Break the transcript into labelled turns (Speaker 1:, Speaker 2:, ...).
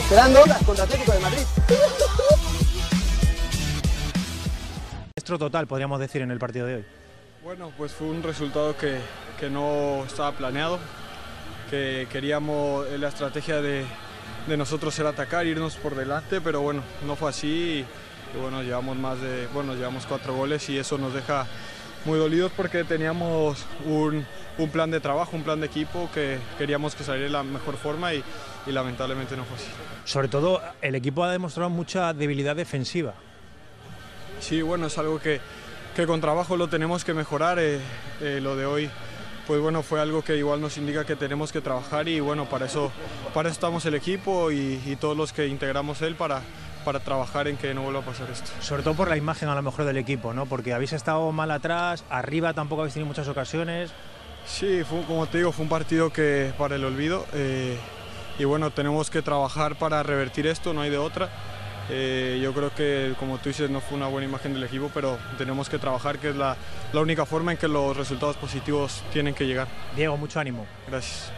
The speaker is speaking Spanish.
Speaker 1: Esperando horas contra Atlético de Madrid.
Speaker 2: Maestro total, podríamos decir, en el partido de hoy.
Speaker 3: Bueno, pues fue un resultado que, que no estaba planeado, que queríamos, eh, la estrategia de, de nosotros era atacar, irnos por delante, pero bueno, no fue así y, y bueno, llevamos más de, bueno, llevamos cuatro goles y eso nos deja muy dolidos porque teníamos un, un plan de trabajo, un plan de equipo que queríamos que saliera de la mejor forma y, y lamentablemente no fue así.
Speaker 2: Sobre todo, el equipo ha demostrado mucha debilidad defensiva.
Speaker 3: Sí, bueno, es algo que, que con trabajo lo tenemos que mejorar. eh, eh, lo de hoy, pues bueno, fue algo que igual nos indica que tenemos que trabajar y bueno, para eso, para eso estamos el equipo y, y todos los que integramos él para, para trabajar en que no vuelva a pasar esto.
Speaker 2: Sobre todo por la imagen a lo mejor del equipo, ¿no? Porque habéis estado mal atrás, arriba tampoco habéis tenido muchas ocasiones.
Speaker 3: Sí, fue, como te digo, fue un partido que para el olvido eh, y bueno, tenemos que trabajar para revertir esto, no hay de otra. Eh, yo creo que, como tú dices, no fue una buena imagen del equipo, pero tenemos que trabajar, que es la, la única forma en que los resultados positivos tienen que llegar.
Speaker 2: Diego, mucho ánimo.
Speaker 3: Gracias.